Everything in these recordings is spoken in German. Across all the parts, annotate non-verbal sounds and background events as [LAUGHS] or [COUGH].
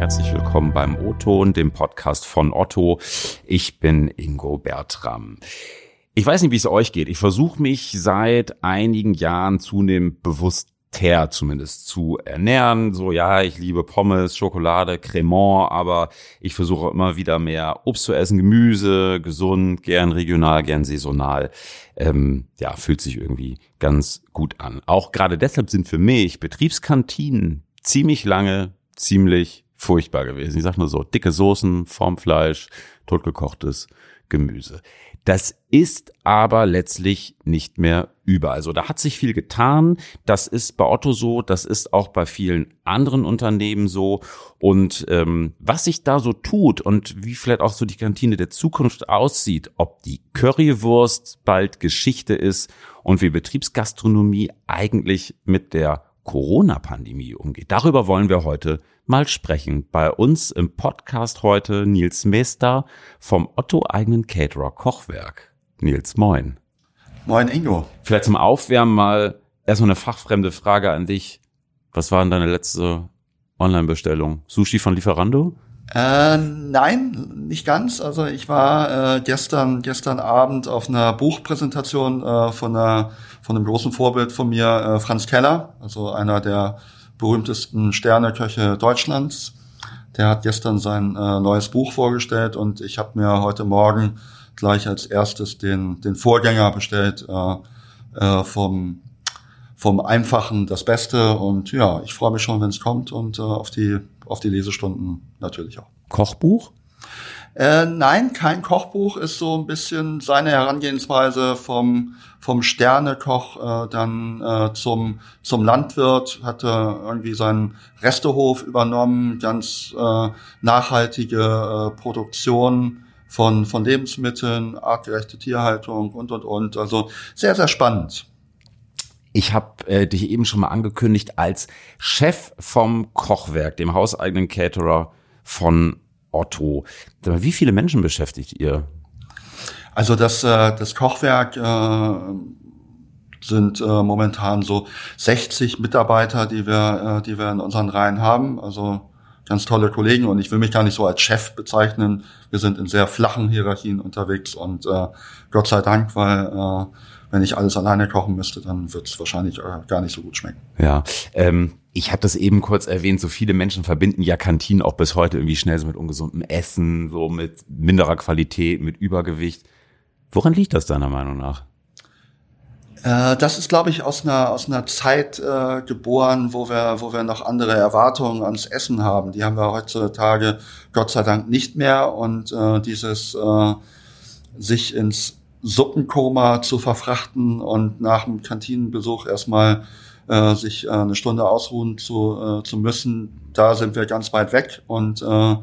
Herzlich willkommen beim O-Ton, dem Podcast von Otto. Ich bin Ingo Bertram. Ich weiß nicht, wie es euch geht. Ich versuche mich seit einigen Jahren zunehmend bewusst ter zumindest zu ernähren. So, ja, ich liebe Pommes, Schokolade, Cremant, aber ich versuche immer wieder mehr Obst zu essen, Gemüse, gesund, gern regional, gern saisonal. Ähm, ja, fühlt sich irgendwie ganz gut an. Auch gerade deshalb sind für mich Betriebskantinen ziemlich lange, ziemlich furchtbar gewesen. Ich sag nur so, dicke Soßen, Formfleisch, totgekochtes Gemüse. Das ist aber letztlich nicht mehr über. Also da hat sich viel getan. Das ist bei Otto so, das ist auch bei vielen anderen Unternehmen so. Und ähm, was sich da so tut und wie vielleicht auch so die Kantine der Zukunft aussieht, ob die Currywurst bald Geschichte ist und wie Betriebsgastronomie eigentlich mit der Corona-Pandemie umgeht. Darüber wollen wir heute mal sprechen. Bei uns im Podcast heute Nils Meester vom Otto-eigenen Caterer Kochwerk. Nils, moin. Moin, Ingo. Vielleicht zum Aufwärmen mal erstmal eine fachfremde Frage an dich. Was war denn deine letzte Online-Bestellung? Sushi von Lieferando? Äh, nein, nicht ganz. Also ich war äh, gestern gestern Abend auf einer Buchpräsentation äh, von einer von einem großen Vorbild von mir, äh, Franz Keller, also einer der berühmtesten Sterneköche Deutschlands. Der hat gestern sein äh, neues Buch vorgestellt und ich habe mir heute Morgen gleich als erstes den, den Vorgänger bestellt äh, äh, vom, vom Einfachen das Beste. Und ja, ich freue mich schon, wenn es kommt und äh, auf, die, auf die Lesestunden natürlich auch. Kochbuch? Äh, nein, kein Kochbuch ist so ein bisschen seine Herangehensweise vom vom Sternekoch äh, dann äh, zum zum Landwirt, hatte irgendwie seinen Restehof übernommen, ganz äh, nachhaltige äh, Produktion von von Lebensmitteln, artgerechte Tierhaltung und und und. Also sehr sehr spannend. Ich habe äh, dich eben schon mal angekündigt als Chef vom Kochwerk, dem hauseigenen Caterer von Otto. Wie viele Menschen beschäftigt ihr? Also das, äh, das Kochwerk äh, sind äh, momentan so 60 Mitarbeiter, die wir, äh, die wir in unseren Reihen haben. Also ganz tolle Kollegen und ich will mich gar nicht so als Chef bezeichnen. Wir sind in sehr flachen Hierarchien unterwegs und äh, Gott sei Dank, weil äh, wenn ich alles alleine kochen müsste, dann wird es wahrscheinlich äh, gar nicht so gut schmecken. Ja, ähm, ich habe das eben kurz erwähnt, so viele Menschen verbinden ja Kantinen auch bis heute irgendwie schnell so mit ungesundem Essen, so mit minderer Qualität, mit Übergewicht. Woran liegt das deiner Meinung nach? Äh, das ist, glaube ich, aus einer, aus einer Zeit äh, geboren, wo wir, wo wir noch andere Erwartungen ans Essen haben. Die haben wir heutzutage Gott sei Dank nicht mehr. Und äh, dieses äh, sich ins Suppenkoma zu verfrachten und nach dem Kantinenbesuch erstmal äh, sich äh, eine Stunde ausruhen zu, äh, zu müssen, da sind wir ganz weit weg und äh,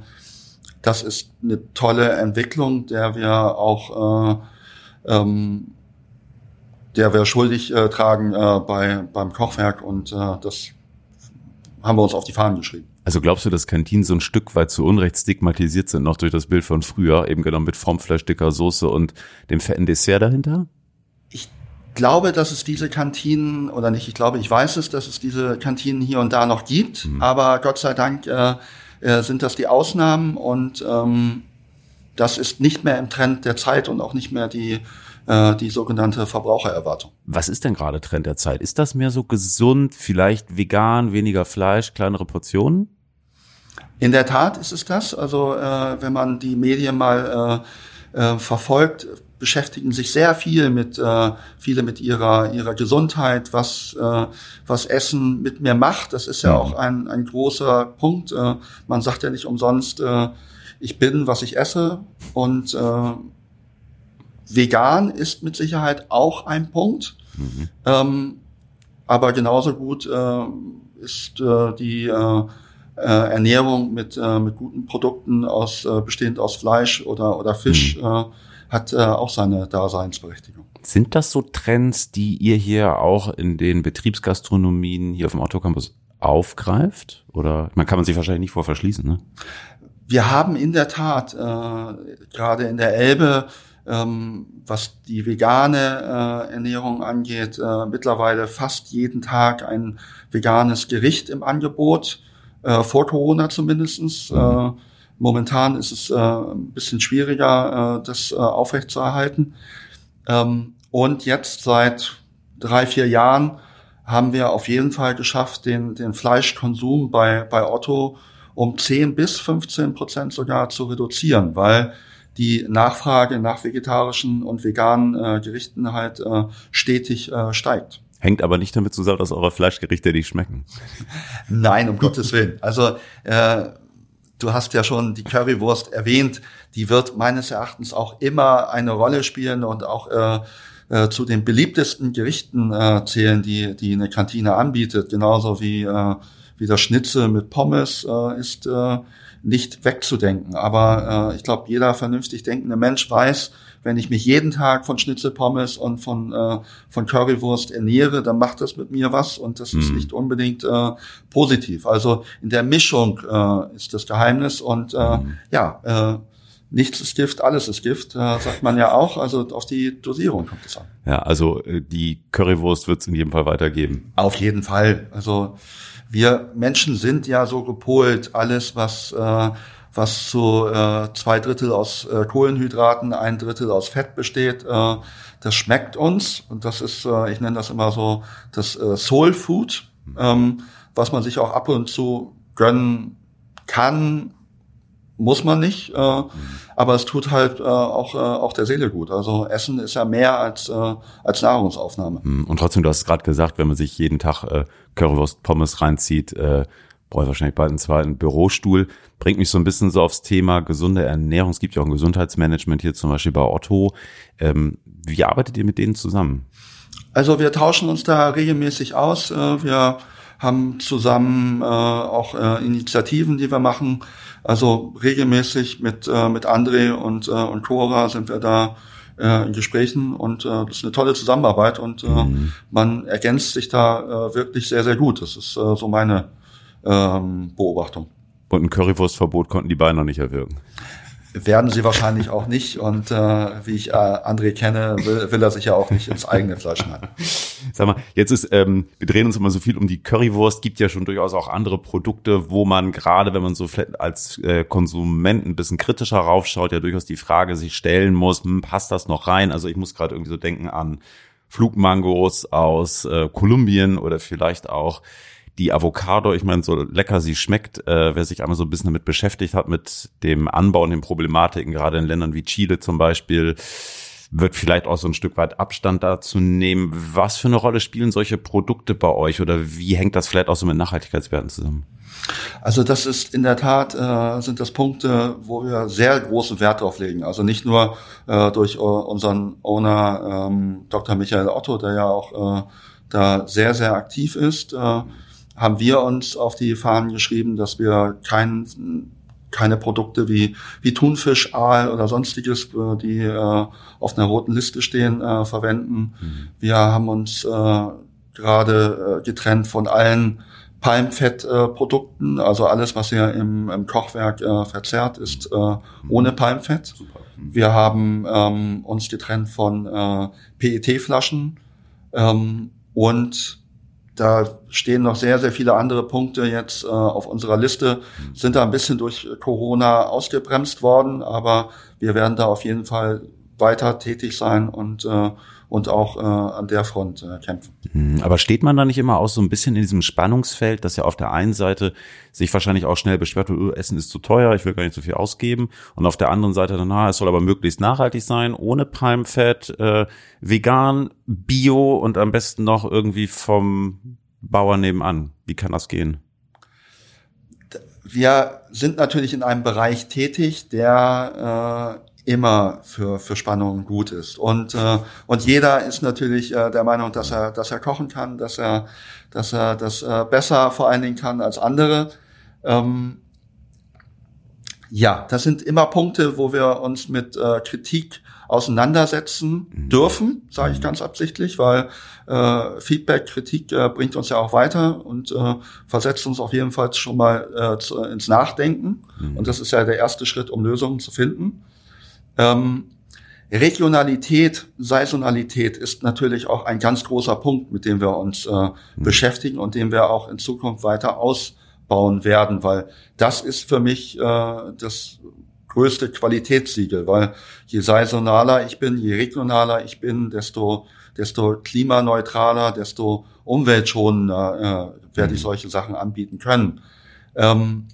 das ist eine tolle Entwicklung, der wir auch äh, ähm, der wir schuldig äh, tragen äh, bei, beim Kochwerk und äh, das haben wir uns auf die Fahnen geschrieben. Also glaubst du, dass Kantinen so ein Stück weit zu Unrecht stigmatisiert sind, noch durch das Bild von früher, eben genau mit Formfleisch, dicker Soße und dem fetten Dessert dahinter? Ich glaube, dass es diese Kantinen, oder nicht, ich glaube, ich weiß es, dass es diese Kantinen hier und da noch gibt, mhm. aber Gott sei Dank äh, äh, sind das die Ausnahmen und ähm, das ist nicht mehr im Trend der Zeit und auch nicht mehr die äh, die sogenannte Verbrauchererwartung. Was ist denn gerade Trend der Zeit? Ist das mehr so gesund, vielleicht vegan, weniger Fleisch, kleinere Portionen? In der Tat ist es das. Also äh, wenn man die Medien mal äh, äh, verfolgt, beschäftigen sich sehr viel mit äh, viele mit ihrer ihrer Gesundheit, was äh, was Essen mit mir macht. Das ist ja mhm. auch ein ein großer Punkt. Äh, man sagt ja nicht umsonst, äh, ich bin, was ich esse und äh, vegan ist mit Sicherheit auch ein Punkt. Mhm. Ähm, aber genauso gut äh, ist äh, die äh, äh, Ernährung mit, äh, mit guten Produkten aus, äh, bestehend aus Fleisch oder, oder Fisch, mhm. äh, hat äh, auch seine Daseinsberechtigung. Sind das so Trends, die ihr hier auch in den Betriebsgastronomien hier auf dem Autocampus aufgreift? Oder man kann man sich wahrscheinlich nicht vor verschließen, ne? Wir haben in der Tat äh, gerade in der Elbe ähm, was die vegane äh, Ernährung angeht, äh, mittlerweile fast jeden Tag ein veganes Gericht im Angebot. Äh, vor Corona zumindestens. Äh, momentan ist es äh, ein bisschen schwieriger, äh, das äh, aufrechtzuerhalten. Ähm, und jetzt seit drei, vier Jahren haben wir auf jeden Fall geschafft, den, den Fleischkonsum bei, bei Otto um 10 bis 15 Prozent sogar zu reduzieren, weil die Nachfrage nach vegetarischen und veganen äh, Gerichten halt äh, stetig äh, steigt. Hängt aber nicht damit zusammen, dass eure Fleischgerichte nicht schmecken. [LAUGHS] Nein, um Gottes Willen. Also äh, du hast ja schon die Currywurst erwähnt. Die wird meines Erachtens auch immer eine Rolle spielen und auch äh, äh, zu den beliebtesten Gerichten äh, zählen, die, die eine Kantine anbietet. Genauso wie, äh, wie das Schnitzel mit Pommes äh, ist äh, nicht wegzudenken. Aber äh, ich glaube, jeder vernünftig denkende Mensch weiß, wenn ich mich jeden Tag von Schnitzelpommes und von, äh, von Currywurst ernähre, dann macht das mit mir was und das mhm. ist nicht unbedingt äh, positiv. Also in der Mischung äh, ist das Geheimnis und äh, mhm. ja, äh, nichts ist Gift, alles ist Gift, äh, sagt man ja auch. Also auf die Dosierung kommt es an. Ja, also äh, die Currywurst wird es in jedem Fall weitergeben. Auf jeden Fall. Also wir Menschen sind ja so gepolt, alles was äh, was zu äh, zwei Drittel aus äh, Kohlenhydraten, ein Drittel aus Fett besteht, äh, das schmeckt uns und das ist, äh, ich nenne das immer so das äh, Soul Food, ähm, was man sich auch ab und zu gönnen kann, muss man nicht, äh, aber es tut halt äh, auch, äh, auch der Seele gut. Also Essen ist ja mehr als, äh, als Nahrungsaufnahme. Hm, und trotzdem, du hast gerade gesagt, wenn man sich jeden Tag äh, Currywurst, Pommes reinzieht, äh, brauche ich wahrscheinlich bald einen zweiten Bürostuhl. Bringt mich so ein bisschen so aufs Thema gesunde Ernährung. Es gibt ja auch ein Gesundheitsmanagement hier zum Beispiel bei Otto. Ähm, wie arbeitet ihr mit denen zusammen? Also wir tauschen uns da regelmäßig aus. Äh, wir haben zusammen äh, auch äh, Initiativen, die wir machen. Also regelmäßig mit, mit André und, und Cora sind wir da in Gesprächen und äh, das ist eine tolle Zusammenarbeit und äh, mhm. man ergänzt sich da äh, wirklich sehr, sehr gut. Das ist äh, so meine ähm, Beobachtung. Und ein Currywurstverbot konnten die beiden noch nicht erwirken. Werden sie wahrscheinlich auch nicht. Und äh, wie ich äh, André kenne, will, will er sich ja auch nicht ins eigene Fleisch schneiden. Sag mal, jetzt ist, ähm, wir drehen uns immer so viel um die Currywurst, gibt ja schon durchaus auch andere Produkte, wo man gerade, wenn man so vielleicht als äh, Konsument ein bisschen kritischer raufschaut, ja durchaus die Frage sich stellen muss, hm, passt das noch rein? Also ich muss gerade irgendwie so denken an Flugmangos aus äh, Kolumbien oder vielleicht auch die Avocado, ich meine, so lecker sie schmeckt, äh, wer sich einmal so ein bisschen damit beschäftigt hat, mit dem Anbau und den Problematiken, gerade in Ländern wie Chile zum Beispiel, wird vielleicht auch so ein Stück weit Abstand dazu nehmen. Was für eine Rolle spielen solche Produkte bei euch oder wie hängt das vielleicht auch so mit Nachhaltigkeitswerten zusammen? Also das ist in der Tat äh, sind das Punkte, wo wir sehr großen Wert drauf legen. Also nicht nur äh, durch äh, unseren Owner ähm, Dr. Michael Otto, der ja auch äh, da sehr sehr aktiv ist. Äh, haben wir uns auf die Fahnen geschrieben, dass wir kein, keine Produkte wie, wie Thunfisch, Aal oder sonstiges, äh, die äh, auf einer roten Liste stehen, äh, verwenden. Mhm. Wir haben uns äh, gerade äh, getrennt von allen Palmfettprodukten, äh, also alles, was ihr im, im Kochwerk äh, verzehrt, ist äh, mhm. ohne Palmfett. Mhm. Wir haben ähm, uns getrennt von äh, PET-Flaschen ähm, und da stehen noch sehr, sehr viele andere Punkte jetzt äh, auf unserer Liste, sind da ein bisschen durch Corona ausgebremst worden, aber wir werden da auf jeden Fall weiter tätig sein und äh, und auch äh, an der Front äh, kämpfen. Hm, aber steht man da nicht immer auch so ein bisschen in diesem Spannungsfeld, dass ja auf der einen Seite sich wahrscheinlich auch schnell beschwert, oh, Essen ist zu teuer, ich will gar nicht so viel ausgeben, und auf der anderen Seite dann, na, es soll aber möglichst nachhaltig sein, ohne Palmfett, äh, vegan, bio und am besten noch irgendwie vom Bauern nebenan. Wie kann das gehen? Wir sind natürlich in einem Bereich tätig, der äh, immer für, für Spannungen gut ist. Und, äh, und jeder ist natürlich äh, der Meinung, dass er, dass er kochen kann, dass er, dass er das äh, besser vor allen Dingen kann als andere. Ähm, ja, das sind immer Punkte, wo wir uns mit äh, Kritik auseinandersetzen mhm. dürfen, sage ich mhm. ganz absichtlich, weil äh, Feedback, Kritik äh, bringt uns ja auch weiter und äh, versetzt uns auf jeden Fall schon mal äh, zu, ins Nachdenken. Mhm. Und das ist ja der erste Schritt, um Lösungen zu finden. Ähm, Regionalität, Saisonalität ist natürlich auch ein ganz großer Punkt, mit dem wir uns äh, mhm. beschäftigen und den wir auch in Zukunft weiter ausbauen bauen werden, weil das ist für mich äh, das größte Qualitätssiegel, weil je saisonaler ich bin, je regionaler ich bin, desto desto klimaneutraler, desto umweltschonender äh, werde ich mhm. solche Sachen anbieten können. Ähm,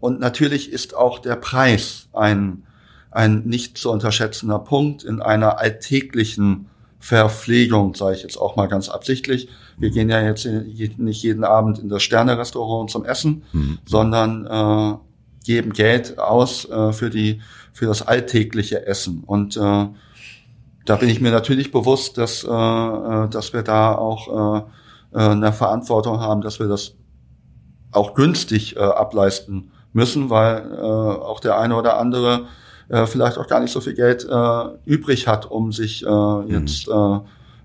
und natürlich ist auch der Preis ein, ein nicht zu unterschätzender Punkt in einer alltäglichen Verpflegung, sage ich jetzt auch mal ganz absichtlich. Wir gehen ja jetzt nicht jeden Abend in das Sterne-Restaurant zum Essen, mhm. sondern äh, geben Geld aus äh, für die für das alltägliche Essen. Und äh, da bin ich mir natürlich bewusst, dass, äh, äh, dass wir da auch äh, äh, eine Verantwortung haben, dass wir das auch günstig äh, ableisten müssen, weil äh, auch der eine oder andere äh, vielleicht auch gar nicht so viel Geld äh, übrig hat, um sich äh, mhm. jetzt äh,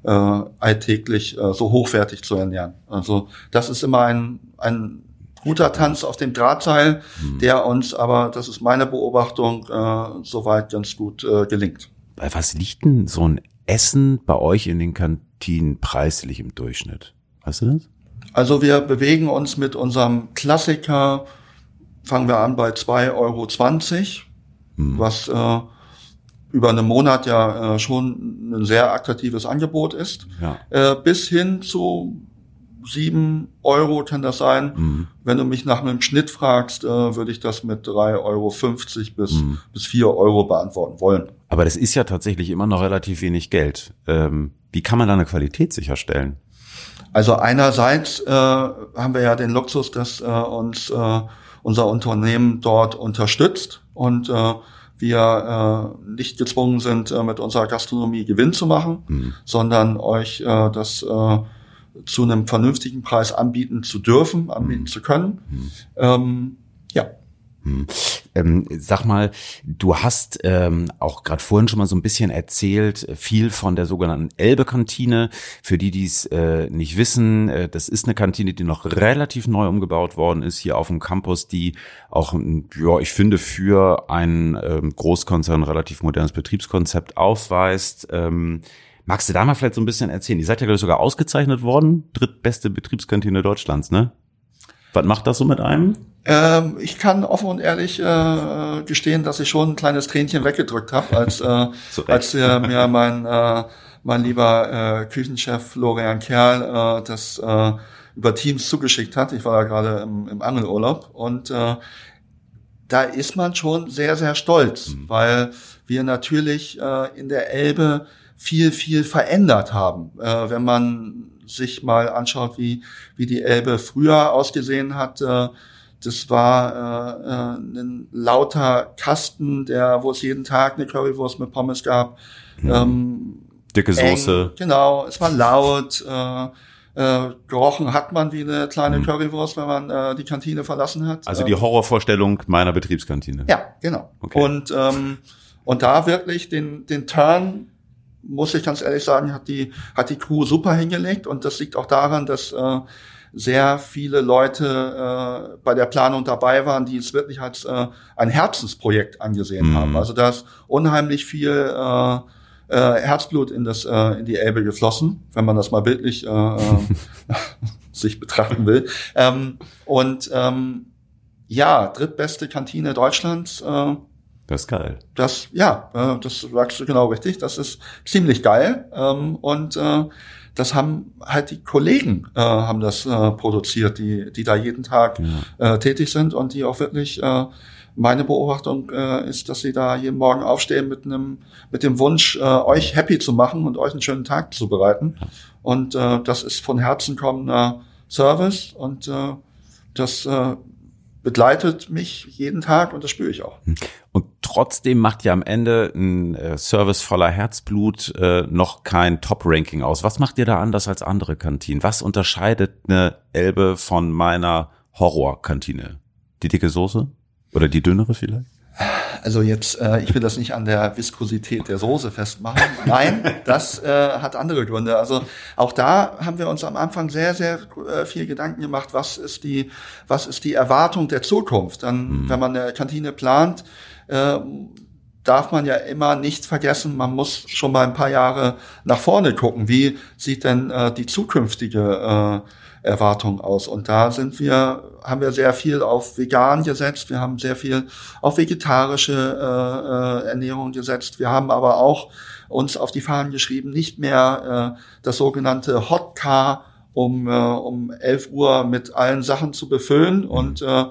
äh, alltäglich äh, so hochwertig zu ernähren. Also das ist immer ein, ein guter Tanz auf dem Drahtseil, mhm. der uns aber, das ist meine Beobachtung, äh, soweit ganz gut äh, gelingt. Bei was liegt denn so ein Essen bei euch in den Kantinen preislich im Durchschnitt? Weißt du das? Also wir bewegen uns mit unserem Klassiker, fangen wir an bei 2,20 Euro, hm. was äh, über einen Monat ja äh, schon ein sehr attraktives Angebot ist, ja. äh, bis hin zu sieben Euro kann das sein. Mhm. Wenn du mich nach einem Schnitt fragst, äh, würde ich das mit drei Euro fünfzig bis, mhm. bis vier Euro beantworten wollen. Aber das ist ja tatsächlich immer noch relativ wenig Geld. Ähm, wie kann man da eine Qualität sicherstellen? Also einerseits äh, haben wir ja den Luxus, dass äh, uns äh, unser Unternehmen dort unterstützt und äh, wir äh, nicht gezwungen sind, äh, mit unserer Gastronomie Gewinn zu machen, mhm. sondern euch äh, das äh, zu einem vernünftigen Preis anbieten zu dürfen, anbieten mhm. zu können. Mhm. Ähm, ja. Hm. Ähm, sag mal, du hast ähm, auch gerade vorhin schon mal so ein bisschen erzählt, viel von der sogenannten Elbe-Kantine. Für die, die es äh, nicht wissen, äh, das ist eine Kantine, die noch relativ neu umgebaut worden ist hier auf dem Campus, die auch, ja, ich finde, für einen ähm, Großkonzern relativ modernes Betriebskonzept aufweist. Ähm, Magst du da mal vielleicht so ein bisschen erzählen? Ihr seid ja, ich, sogar ausgezeichnet worden. Drittbeste Betriebskantine Deutschlands, ne? Was macht das so mit einem? Ähm, ich kann offen und ehrlich äh, gestehen, dass ich schon ein kleines Tränchen weggedrückt habe, als, äh, [LAUGHS] [LAUGHS] als äh, mir mein, äh, mein lieber äh, Küchenchef Florian Kerl äh, das äh, über Teams zugeschickt hat. Ich war da gerade im, im Angelurlaub und äh, da ist man schon sehr, sehr stolz, mhm. weil wir natürlich äh, in der Elbe viel, viel verändert haben. Äh, wenn man sich mal anschaut, wie, wie die Elbe früher ausgesehen hat, äh, das war äh, äh, ein lauter Kasten, der, wo es jeden Tag eine Currywurst mit Pommes gab. Mhm. Ähm, Dicke Soße. Eng, genau, es war laut. Äh, äh, gerochen hat man wie eine kleine mhm. Currywurst, wenn man äh, die Kantine verlassen hat. Also die ähm, Horrorvorstellung meiner Betriebskantine. Ja, genau. Okay. Und ähm, und da wirklich den den Turn muss ich ganz ehrlich sagen, hat die, hat die Crew super hingelegt und das liegt auch daran, dass äh, sehr viele Leute äh, bei der Planung dabei waren, die es wirklich als äh, ein Herzensprojekt angesehen mhm. haben. Also da ist unheimlich viel äh, äh, Herzblut in das äh, in die Elbe geflossen, wenn man das mal bildlich äh, äh [LAUGHS] sich betrachten will. Ähm, und ähm, ja, drittbeste Kantine Deutschlands. Äh, das ist geil. Das, ja, äh, das sagst du genau richtig. Das ist ziemlich geil. Ähm, und äh, das haben halt die Kollegen äh, haben das äh, produziert, die, die da jeden Tag ja. äh, tätig sind und die auch wirklich äh, meine Beobachtung äh, ist, dass sie da jeden Morgen aufstehen mit einem mit dem Wunsch, äh, euch happy zu machen und euch einen schönen Tag zu bereiten. Und äh, das ist von Herzen kommender Service und äh, das äh, begleitet mich jeden Tag und das spüre ich auch. Hm. Und trotzdem macht ja am Ende ein äh, Service voller Herzblut äh, noch kein Top-Ranking aus. Was macht ihr da anders als andere Kantinen? Was unterscheidet eine Elbe von meiner Horror-Kantine? Die dicke Soße? Oder die dünnere vielleicht? Also jetzt, äh, ich will das nicht an der Viskosität der Soße festmachen. Nein, das äh, hat andere Gründe. Also auch da haben wir uns am Anfang sehr, sehr äh, viel Gedanken gemacht, was ist die, was ist die Erwartung der Zukunft. Dann, mhm. wenn man eine Kantine plant, äh, darf man ja immer nicht vergessen, man muss schon mal ein paar Jahre nach vorne gucken. Wie sieht denn äh, die zukünftige äh, Erwartung aus? Und da sind wir, haben wir sehr viel auf vegan gesetzt. Wir haben sehr viel auf vegetarische äh, äh, Ernährung gesetzt. Wir haben aber auch uns auf die Fahnen geschrieben, nicht mehr äh, das sogenannte Hot Car um, äh, um 11 Uhr mit allen Sachen zu befüllen und äh,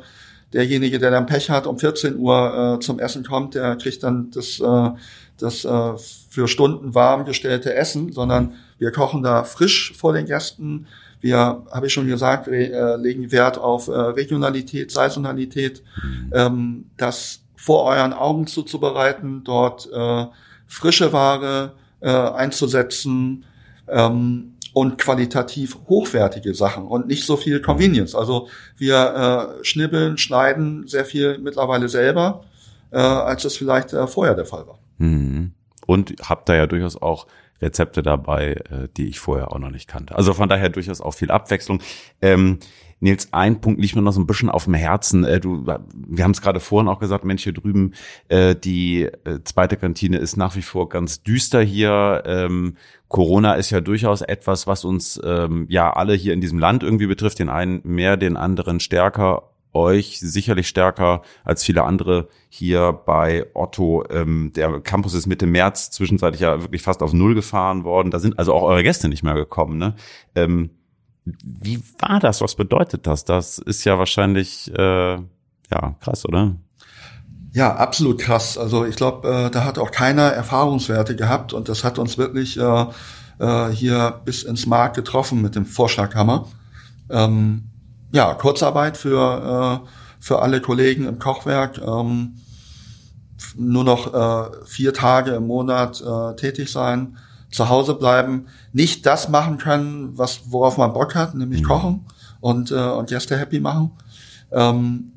derjenige, der dann Pech hat, um 14 Uhr äh, zum Essen kommt, der kriegt dann das, äh, das äh, für Stunden warm gestellte Essen, sondern wir kochen da frisch vor den Gästen. Wir, habe ich schon gesagt, wir, äh, legen Wert auf äh, Regionalität, Saisonalität, ähm, das vor euren Augen zuzubereiten, dort äh, frische Ware äh, einzusetzen, ähm, und qualitativ hochwertige Sachen und nicht so viel Convenience. Also wir äh, schnibbeln, schneiden sehr viel mittlerweile selber, äh, als es vielleicht äh, vorher der Fall war. Mhm. Und habt da ja durchaus auch Rezepte dabei, äh, die ich vorher auch noch nicht kannte. Also von daher durchaus auch viel Abwechslung. Ähm, Nils, ein Punkt liegt mir noch so ein bisschen auf dem Herzen. Äh, du, wir haben es gerade vorhin auch gesagt, Mensch, hier drüben, äh, die äh, zweite Kantine ist nach wie vor ganz düster hier. Ähm, Corona ist ja durchaus etwas, was uns ähm, ja alle hier in diesem Land irgendwie betrifft, den einen mehr, den anderen stärker euch sicherlich stärker als viele andere hier bei Otto. Ähm, der Campus ist Mitte März zwischenzeitlich ja wirklich fast auf Null gefahren worden. Da sind also auch eure Gäste nicht mehr gekommen. Ne? Ähm, wie war das? Was bedeutet das? Das ist ja wahrscheinlich äh, ja krass, oder? Ja, absolut krass. Also ich glaube, äh, da hat auch keiner Erfahrungswerte gehabt und das hat uns wirklich äh, äh, hier bis ins Markt getroffen mit dem Vorschlaghammer. Ähm, ja, Kurzarbeit für, äh, für alle Kollegen im Kochwerk. Ähm, nur noch äh, vier Tage im Monat äh, tätig sein, zu Hause bleiben, nicht das machen können, was worauf man Bock hat, nämlich mhm. kochen und äh, und Gäste happy machen. Ähm,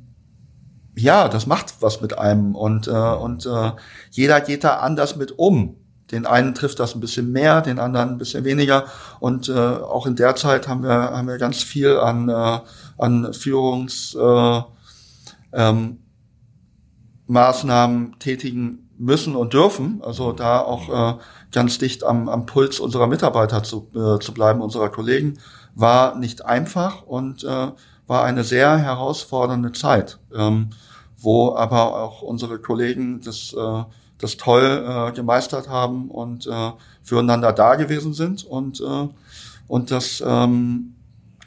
ja, das macht was mit einem und äh, und äh, jeder geht da anders mit um. Den einen trifft das ein bisschen mehr, den anderen ein bisschen weniger. Und äh, auch in der Zeit haben wir haben wir ganz viel an äh, an Führungs äh, ähm, Maßnahmen tätigen müssen und dürfen. Also da auch äh, ganz dicht am, am Puls unserer Mitarbeiter zu, äh, zu bleiben, unserer Kollegen, war nicht einfach und äh, war eine sehr herausfordernde Zeit, ähm, wo aber auch unsere Kollegen das, äh, das toll äh, gemeistert haben und äh, füreinander da gewesen sind und, äh, und das ähm,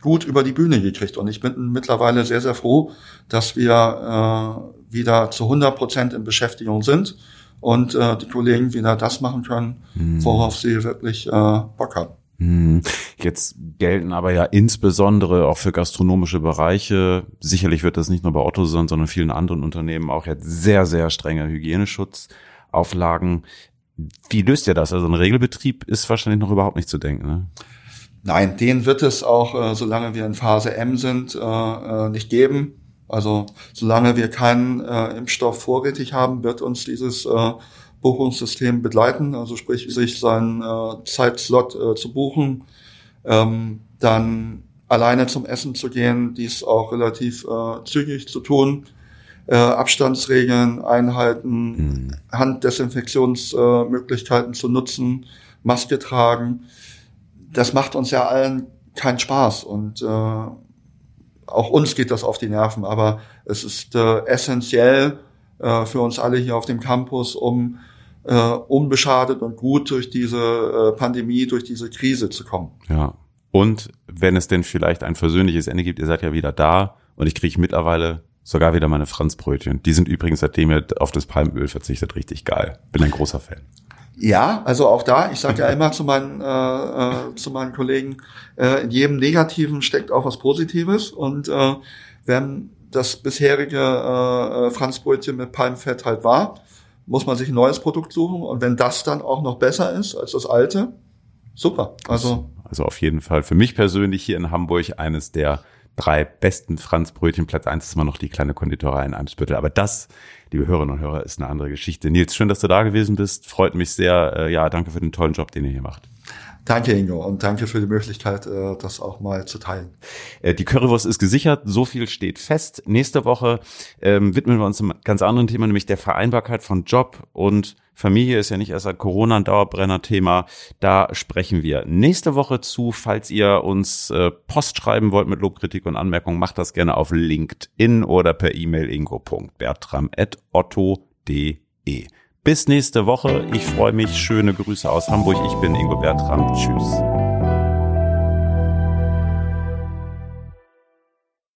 gut über die Bühne gekriegt. Und ich bin mittlerweile sehr, sehr froh, dass wir äh, wieder zu 100 Prozent in Beschäftigung sind und äh, die Kollegen wieder das machen können, hm. worauf sie wirklich äh, Bock haben. Hm. Jetzt gelten aber ja insbesondere auch für gastronomische Bereiche, sicherlich wird das nicht nur bei Otto sein, sondern vielen anderen Unternehmen auch jetzt sehr, sehr strenge Hygieneschutzauflagen. Wie löst ihr das? Also ein Regelbetrieb ist wahrscheinlich noch überhaupt nicht zu denken. Ne? Nein, den wird es auch, äh, solange wir in Phase M sind, äh, äh nicht geben. Also solange wir keinen äh, Impfstoff vorrätig haben, wird uns dieses äh, Buchungssystem begleiten, also sprich sich seinen äh, Zeitslot äh, zu buchen, ähm, dann alleine zum Essen zu gehen, dies auch relativ äh, zügig zu tun, äh, Abstandsregeln einhalten, mhm. Handdesinfektionsmöglichkeiten äh, zu nutzen, Maske tragen. Das macht uns ja allen keinen Spaß und äh, auch uns geht das auf die Nerven, aber es ist äh, essentiell äh, für uns alle hier auf dem Campus, um äh, unbeschadet und gut durch diese äh, Pandemie, durch diese Krise zu kommen. Ja. Und wenn es denn vielleicht ein versöhnliches Ende gibt, ihr seid ja wieder da und ich kriege mittlerweile sogar wieder meine Franzbrötchen. Die sind übrigens, seitdem ihr auf das Palmöl verzichtet, richtig geil. Bin ein großer Fan. Ja, also auch da, ich sage ja immer zu meinen, äh, äh, zu meinen Kollegen, äh, in jedem Negativen steckt auch was Positives. Und äh, wenn das bisherige äh, Franzbrötchen mit Palmfett halt war, muss man sich ein neues Produkt suchen. Und wenn das dann auch noch besser ist als das alte, super. Also, also auf jeden Fall für mich persönlich hier in Hamburg eines der drei besten Franzbrötchen. Platz eins ist immer noch die kleine Konditorei in Eimsbüttel. Aber das, liebe Hörerinnen und Hörer, ist eine andere Geschichte. Nils, schön, dass du da gewesen bist. Freut mich sehr. Äh, ja, danke für den tollen Job, den ihr hier macht. Danke, Ingo, und danke für die Möglichkeit, äh, das auch mal zu teilen. Äh, die Currywurst ist gesichert, so viel steht fest. Nächste Woche ähm, widmen wir uns einem ganz anderen Thema, nämlich der Vereinbarkeit von Job und Familie ist ja nicht erst ein Corona ein Dauerbrenner-Thema. Da sprechen wir nächste Woche zu. Falls ihr uns äh, Post schreiben wollt mit Lobkritik und Anmerkungen, macht das gerne auf LinkedIn oder per E-Mail ingo.bertram.otto.de. Bis nächste Woche. Ich freue mich. Schöne Grüße aus Hamburg. Ich bin Ingo Bertram. Tschüss.